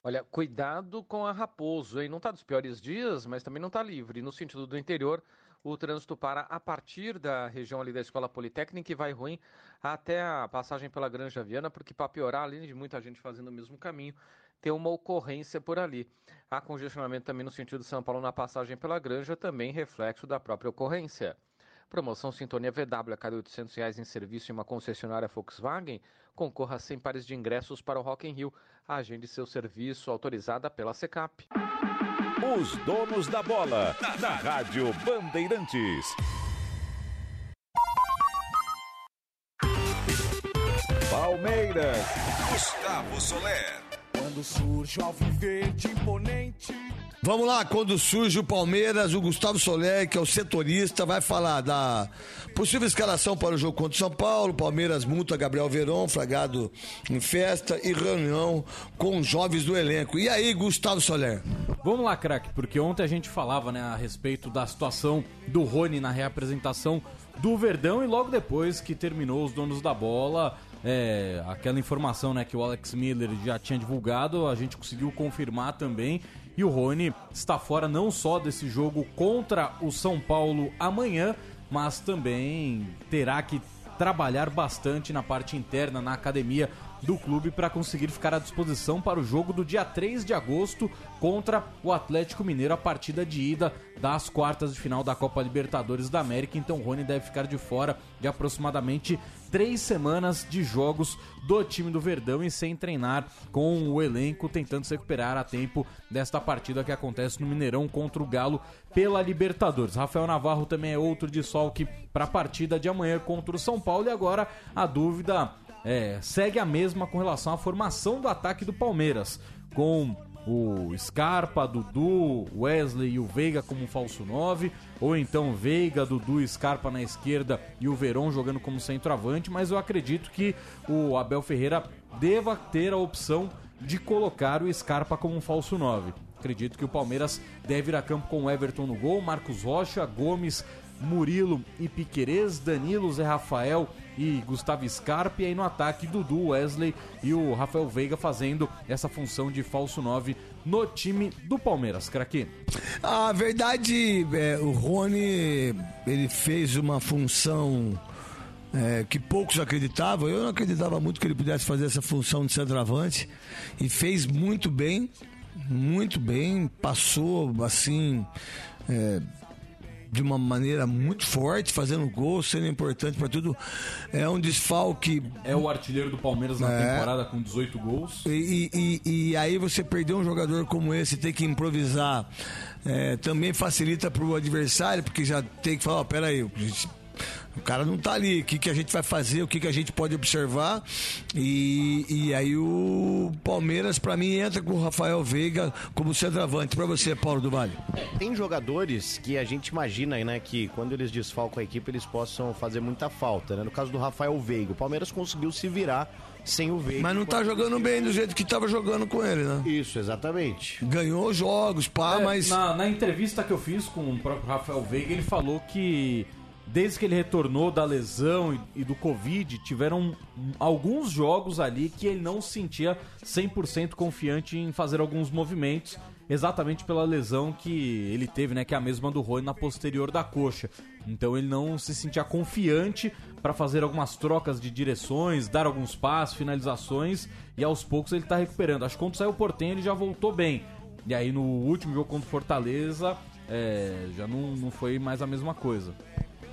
Olha, cuidado com a Raposo, hein? Não está dos piores dias, mas também não está livre. No sentido do interior, o trânsito para a partir da região ali da Escola Politécnica e vai ruim até a passagem pela Granja Viana, porque para piorar, além de muita gente fazendo o mesmo caminho, tem uma ocorrência por ali. Há congestionamento também no sentido de São Paulo na passagem pela Granja, também reflexo da própria ocorrência. Promoção Sintonia VW a cada 800 reais em serviço em uma concessionária Volkswagen. Concorra a 100 pares de ingressos para o Rock in Rio. Agende seu serviço autorizada pela Secap. Os donos da bola, na Rádio Bandeirantes. Palmeiras. Gustavo Soler. Quando surge o alviverde imponente. Vamos lá, quando surge o Palmeiras, o Gustavo Soler, que é o setorista, vai falar da possível escalação para o jogo contra o São Paulo, Palmeiras multa Gabriel Verón, fragado em festa e reunião com os jovens do elenco. E aí, Gustavo Soler? Vamos lá, craque, porque ontem a gente falava né, a respeito da situação do Rony na reapresentação do Verdão e logo depois que terminou os donos da bola, é, aquela informação né, que o Alex Miller já tinha divulgado, a gente conseguiu confirmar também. E o Rony está fora não só desse jogo contra o São Paulo amanhã, mas também terá que trabalhar bastante na parte interna, na academia do clube para conseguir ficar à disposição para o jogo do dia 3 de agosto contra o Atlético Mineiro, a partida de ida das quartas de final da Copa Libertadores da América. Então o Rony deve ficar de fora de aproximadamente três semanas de jogos do time do Verdão e sem treinar com o elenco, tentando se recuperar a tempo desta partida que acontece no Mineirão contra o Galo pela Libertadores. Rafael Navarro também é outro desfalque para a partida de amanhã contra o São Paulo e agora a dúvida é, segue a mesma com relação à formação do ataque do Palmeiras, com o Scarpa, Dudu, Wesley e o Veiga como falso 9, ou então Veiga, Dudu, Scarpa na esquerda e o Verón jogando como centroavante, mas eu acredito que o Abel Ferreira deva ter a opção de colocar o Scarpa como um falso 9. Acredito que o Palmeiras deve ir a campo com o Everton no gol, Marcos Rocha, Gomes, Murilo e Piquerez, Danilo, Zé Rafael e Gustavo Scarpa. E aí no ataque, Dudu, Wesley e o Rafael Veiga fazendo essa função de falso 9 no time do Palmeiras, craque. A verdade, é, o Rony, ele fez uma função é, que poucos acreditavam. Eu não acreditava muito que ele pudesse fazer essa função de centroavante e fez muito bem, muito bem. Passou assim. é, de uma maneira muito forte, fazendo gol, sendo importante para tudo. É um desfalque. É o artilheiro do Palmeiras na É. temporada com 18 gols. E, e- e aí você perder um jogador como esse, ter que improvisar, é, também facilita para o adversário, porque já tem que falar, ó, peraí, o cara não tá ali, o que, que a gente vai fazer, o que, que a gente pode observar. E, e aí o Palmeiras, para mim, entra com o Rafael Veiga como centroavante. Para você, Paulo do Vale. Tem jogadores que a gente imagina, né, que quando eles desfalcam a equipe, eles possam fazer muita falta, né? No caso do Rafael Veiga, o Palmeiras conseguiu se virar sem o Veiga. Mas não tá jogando bem do jeito que tava jogando com ele, né? Isso, exatamente. Ganhou jogos, pá, É, mas. na, na entrevista que eu fiz com o próprio Rafael Veiga, ele falou que desde que ele retornou da lesão e, do Covid, tiveram alguns jogos ali que ele não se sentia 100% confiante em fazer alguns movimentos, exatamente pela lesão que ele teve, né, que é a mesma do Rony na posterior da coxa. Então ele não se sentia confiante para fazer algumas trocas de direções, dar alguns passos, finalizações, e aos poucos ele tá recuperando. Acho que quando saiu o Portenho ele já voltou bem. E aí no último jogo contra o Fortaleza, é, já não, não foi mais a mesma coisa.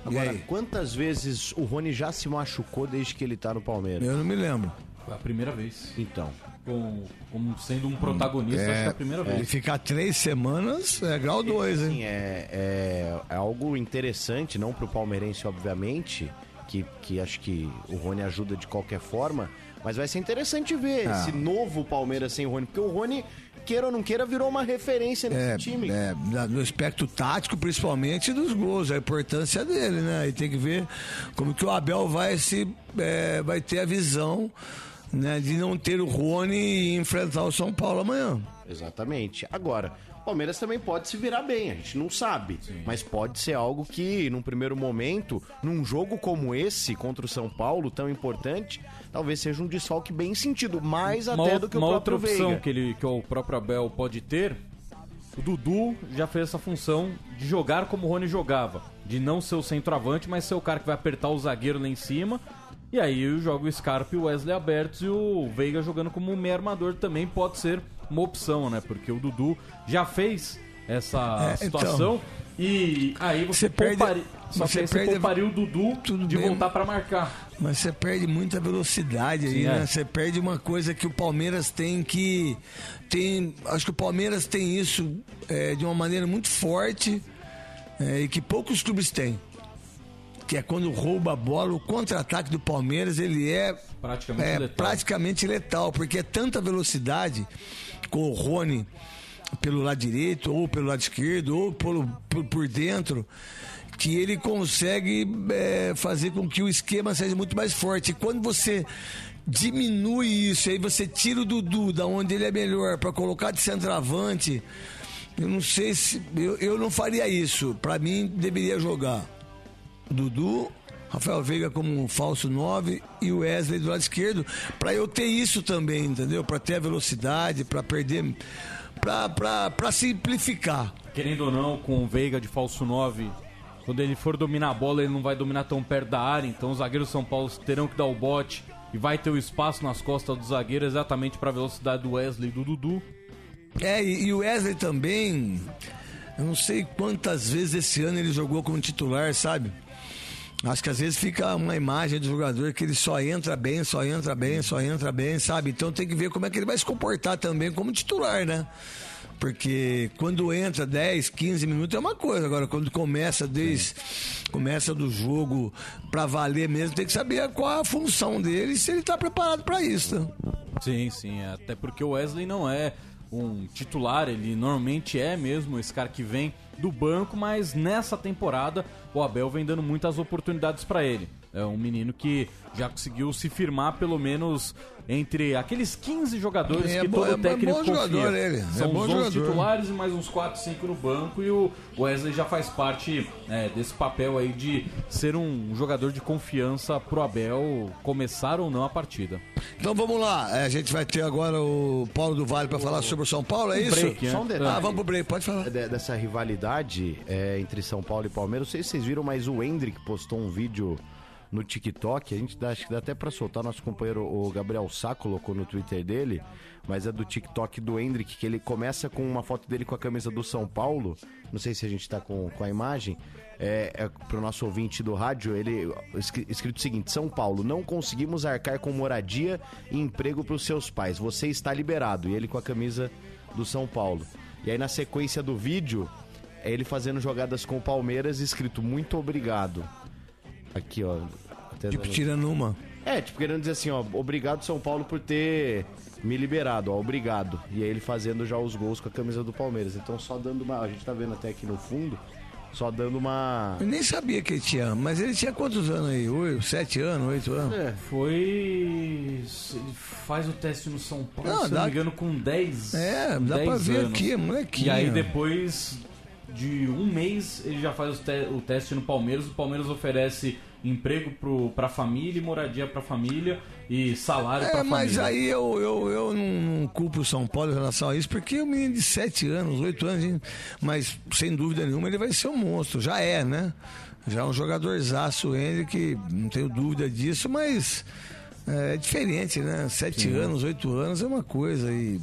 Agora, quantas vezes o Rony já se machucou desde que ele tá no Palmeiras? Eu não me lembro. Foi a primeira vez. Então. Com, como sendo um protagonista, acho que é a primeira Ele vez. ficar três semanas é grau 2, hein? Sim, é, é, é algo interessante, não pro palmeirense, obviamente, que, que acho que o Rony ajuda de qualquer forma, mas vai ser interessante ver Ah. esse novo Palmeiras sem o Rony, porque o Rony, queira ou não queira, virou uma referência nesse É, time. é, no aspecto tático, principalmente dos gols, a importância dele, né? E tem que ver como que o Abel vai se é, vai ter a visão né, de não ter o Rony e enfrentar o São Paulo amanhã. Exatamente. Agora, Palmeiras também pode se virar bem, a gente não sabe. Mas pode ser algo que, num primeiro momento, num jogo como esse, contra o São Paulo, tão importante, talvez seja um desfalque bem sentido, mais Uma, até do que o uma próprio outra opção Veiga. que, ele, que o próprio Abel pode ter, o Dudu já fez essa função de jogar como o Rony jogava. De não ser o centroavante, mas ser o cara que vai apertar o zagueiro lá em cima. E aí eu jogo o Scarpa e o Wesley abertos e o Veiga jogando como meio armador também pode ser uma opção, né? Porque o Dudu já fez essa É, então. situação. E aí você, Você só você que aí você perde- o Dudu de bem, voltar pra marcar. Mas você perde muita velocidade aí, Sim, né? é. Você perde uma coisa que o Palmeiras tem que. tem Acho que o Palmeiras tem isso é, de uma maneira muito forte é, e que poucos clubes têm. Que é quando rouba a bola, o contra-ataque do Palmeiras, ele é Praticamente é, letal. praticamente letal, porque é tanta velocidade com o Rony pelo lado direito, ou pelo lado esquerdo, ou pelo, por, por dentro, que ele consegue é, fazer com que o esquema seja muito mais forte. E quando você diminui isso, aí você tira o Dudu da onde ele é melhor para colocar de centroavante, eu não sei se. Eu, eu não faria isso. Para mim, deveria jogar Dudu, Rafael Veiga como um falso 9 e o Wesley do lado esquerdo, para eu ter isso também, entendeu? Para ter a velocidade, para perder. para simplificar. Querendo ou não, com o Veiga de falso 9, quando ele for dominar a bola, ele não vai dominar tão perto da área, então os zagueiros do São Paulo terão que dar o bote e vai ter o espaço nas costas do zagueiro exatamente para a velocidade do Wesley e do Dudu. É, e, e o Wesley também, eu não sei quantas vezes esse ano ele jogou como titular, sabe? Acho que às vezes fica uma imagem do jogador que ele só entra bem, só entra bem, só entra bem, sabe? Então tem que ver como é que ele vai se comportar também como titular, né? Porque quando entra 10, 15 minutos é uma coisa, agora quando começa desde começa do jogo pra valer mesmo, tem que saber qual a função dele e se ele tá preparado pra isso. Né? Sim, sim, até porque o Wesley não é um titular, ele normalmente é mesmo esse cara que vem do banco, mas nessa temporada o Abel vem dando muitas oportunidades para ele. É um menino que já conseguiu se firmar pelo menos entre aqueles 15 jogadores É que bom- todo é bom técnico confia. jogador ele, é São bom os 11 jogador. titulares e mais uns 4, 5 no banco e o Wesley já faz parte é, desse papel aí de ser um jogador de confiança pro Abel começar ou não a partida. Então vamos lá, é, a gente vai ter agora o Paulo do Vale para falar sobre o São Paulo, é Um isso? break, né? Só um detalhe. Ah, vamos pro break, pode falar. De- dessa rivalidade é, entre São Paulo e Palmeiras. Não sei se vocês viram, mas o Hendrick postou um vídeo no TikTok. A gente dá, acho que dá até pra soltar. Nosso companheiro, o Gabriel Sá, colocou no Twitter dele. Mas é do TikTok do Hendrick, que ele começa com uma foto dele com a camisa do São Paulo. Não sei se a gente tá com, com a imagem. É, é pro nosso ouvinte do rádio, ele escri- escrito o seguinte: São Paulo, não conseguimos arcar com moradia e emprego pros seus pais. Você está liberado. E ele com a camisa do São Paulo. E aí na sequência do vídeo, é ele fazendo jogadas com o Palmeiras, escrito muito obrigado. Aqui, ó. até Tipo, dando- tirando uma. É, tipo, querendo dizer assim, ó, obrigado São Paulo por ter me liberado, ó, obrigado. E aí ele fazendo já os gols com a camisa do Palmeiras. Então só dando uma. A gente tá vendo até aqui no fundo, só dando uma. Eu nem sabia que ele tinha, mas ele tinha quantos anos aí? Oito, sete anos, oito anos? É, foi. Ele faz o teste no São Paulo, Não, se dá- não me engano, com 10. É, dá 10 pra ver anos. aqui, molequinho. E aí depois de um mês ele já faz o, te- o teste no Palmeiras. O Palmeiras oferece emprego pro, pra família, moradia pra família e salário É, mas família. aí eu, eu, eu não, não culpo o São Paulo em relação a isso, porque o menino de 7 anos, 8 anos, mas sem dúvida nenhuma ele vai ser um monstro, já é, né? Já é um jogadorzaço ele, que não tenho dúvida disso, mas é, diferente, né? 7 Sim. anos, 8 anos é uma coisa e.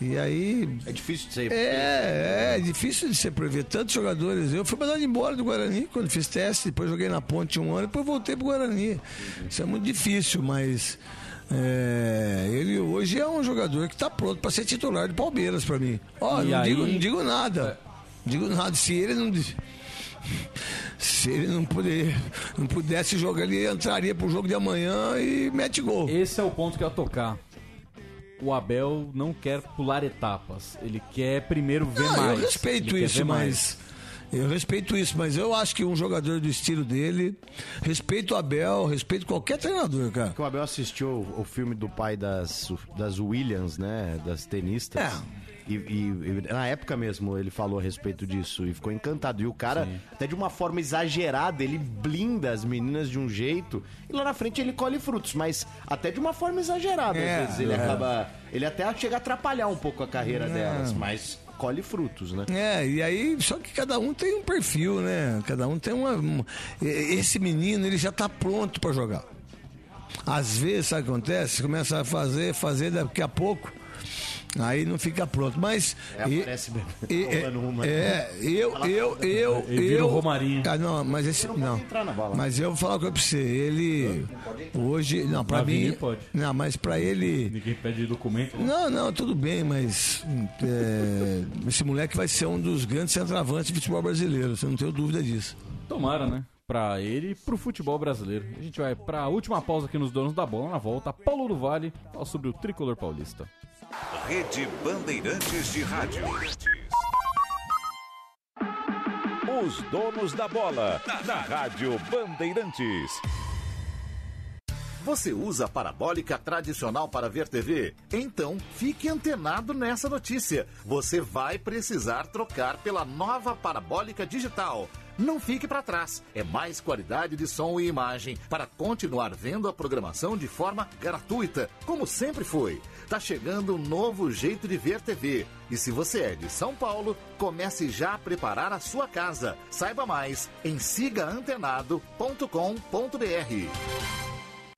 E aí. É difícil de ser. É, é difícil de ser prever. Tantos jogadores. Eu fui mandado embora do Guarani quando fiz teste, depois joguei na ponte um ano, depois voltei pro Guarani. Isso é muito difícil, mas. é, ele hoje é um jogador que está pronto para ser titular do Palmeiras para mim. Ó, não, aí- digo, não digo nada. Não digo nada. Se ele não. Se ele não, puder, não pudesse jogar, ele entraria pro jogo de amanhã e mete gol. Esse é o ponto que eu ia tocar. O Abel não quer pular etapas. Ele quer primeiro ver Não, mais. eu respeito Ele isso, mas. Eu respeito isso, mas eu acho que um jogador do estilo dele, respeito o Abel, respeito qualquer treinador, cara. Que o Abel assistiu o, o filme do pai das, das Williams, né? Das tenistas. É. E, e- e na época mesmo ele falou a respeito disso e ficou encantado. E o cara, até de uma forma exagerada, ele blinda as meninas de um jeito e lá na frente ele colhe frutos, mas até de uma forma exagerada. É, às vezes ele é. acaba. Ele até chega a atrapalhar um pouco a carreira É. delas, mas colhe frutos, né? É, e aí, só que cada um tem um perfil, né? Cada um tem uma. um- Esse menino, ele já tá pronto pra jogar. Às vezes, sabe o que acontece? Começa a fazer, fazer daqui a pouco. Aí não fica pronto, mas. É, e- aparece e- rolando uma. É, eu, eu, eu, Ele vira eu. o Romarinho. Ah, não, mas esse. Não. entrar na bola. Mas eu vou falar uma coisa pra você. Ele. Hoje. Não, pra mim. pode. Não, mas pra ele. Ninguém pede documento. Não, não, tudo bem, mas é, esse moleque vai ser um dos grandes centroavantes do futebol brasileiro, você não tem dúvida disso. Tomara, né? Pra ele e pro futebol brasileiro. A gente vai pra última pausa aqui nos Donos da Bola. Na volta, Paulo do Vale fala sobre o tricolor paulista. Rede Bandeirantes de Rádio. Os donos da bola, na Rádio Bandeirantes. Você usa a parabólica tradicional para ver TV? Então fique antenado nessa notícia. Você vai precisar trocar pela nova parabólica digital. Não fique para trás. É mais qualidade de som e imagem para continuar vendo a programação de forma gratuita, como sempre foi. Tá chegando um novo jeito de ver TV. E se você é de São Paulo, comece já a preparar a sua casa. Saiba mais em sigaantenado.com.br.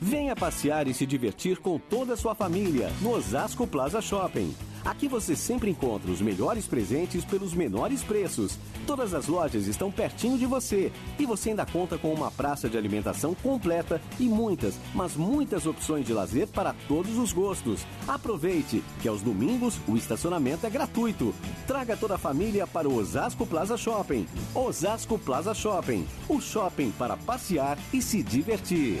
Venha passear e se divertir com toda a sua família no Osasco Plaza Shopping. Aqui você sempre encontra os melhores presentes pelos menores preços. Todas as lojas estão pertinho de você e você ainda conta com uma praça de alimentação completa e muitas, mas muitas opções de lazer para todos os gostos. Aproveite que aos domingos o estacionamento é gratuito. Traga toda a família para o Osasco Plaza Shopping. Osasco Plaza Shopping, o shopping para passear e se divertir.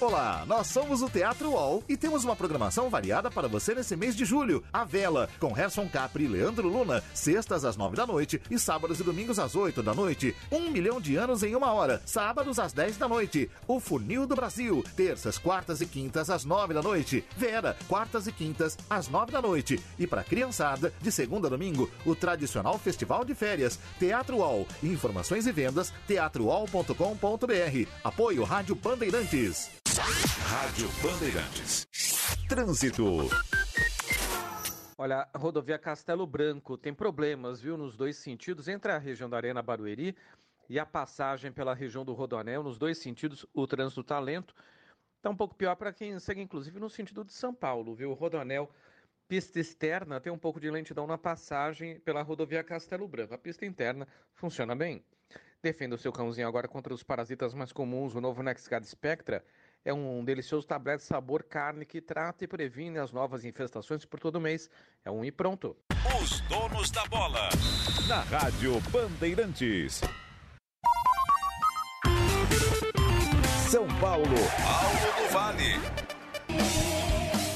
Olá, nós somos o Teatro UOL e temos uma programação variada para você nesse mês de julho. A Vela, com Gerson Capri e Leandro Luna, sextas às nove da noite e sábados e domingos às oito da noite. Um milhão de anos em uma hora, sábados às dez da noite. O Funil do Brasil, terças, quartas e quintas às nove da noite. Vera, quartas e quintas às nove da noite. E para criançada, de segunda a domingo, o tradicional Festival de Férias. Teatro UOL. Informações e vendas, teatrouol.com.br. Apoio Rádio Bandeirantes. Rádio Bandeirantes. Trânsito. Olha, a rodovia Castelo Branco tem problemas, viu, nos dois sentidos, entre a região da Arena Barueri e a passagem pela região do Rodoanel. Nos dois sentidos, o trânsito está lento. Está um pouco pior para quem segue, inclusive, no sentido de São Paulo, viu? O Rodoanel, pista externa, tem um pouco de lentidão na passagem pela rodovia Castelo Branco. A pista interna funciona bem. Defenda o seu cãozinho agora contra os parasitas mais comuns. O novo NexGard Spectra é um delicioso tablete sabor carne que trata e previne as novas infestações por todo mês. É um e pronto. Os donos da bola. Na Rádio Bandeirantes. São Paulo. Paulo do Vale.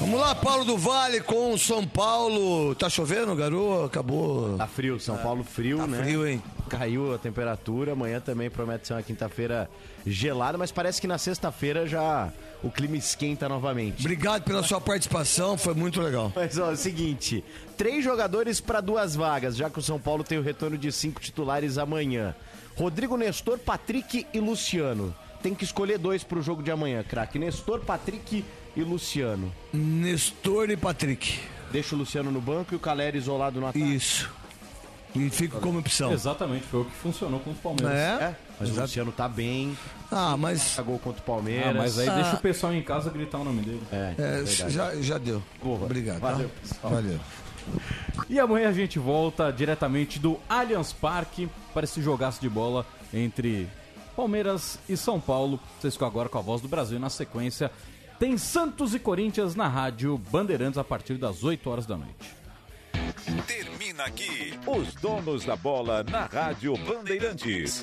Vamos lá, Paulo do Vale com São Paulo. Tá chovendo, garoto? Acabou. Tá frio, São Paulo frio, Tá né? frio, hein? Caiu a temperatura, amanhã também promete ser uma quinta-feira gelada, mas parece que na sexta-feira já o clima esquenta novamente. Obrigado pela sua participação, foi muito legal. Mas ó, é o seguinte, três jogadores para duas vagas, já que o São Paulo tem o retorno de cinco titulares amanhã. Rodrigo Nestor, Patrick e Luciano. Tem que escolher dois pro jogo de amanhã, craque. Nestor, Patrick e Luciano. Nestor e Patrick. Deixa o Luciano no banco e o Caleri isolado no ataque. Isso. E fica como opção. Exatamente, foi o que funcionou com o Palmeiras. É? Mas o Exato. Luciano tá bem. Ah, mas. Cagou contra o Palmeiras. Ah, mas aí Ah. deixa o pessoal em casa gritar o nome dele. É, É, verdade. já, já deu. Porra. Obrigado. tá? Valeu, pessoal. Valeu. E amanhã a gente volta diretamente do Allianz Parque para esse jogaço de bola entre Palmeiras e São Paulo. Vocês ficam agora com a voz do Brasil. Na sequência, tem Santos e Corinthians na rádio Bandeirantes a partir das 8 horas da noite. Termina aqui. Os donos da bola na Rádio Bandeirantes.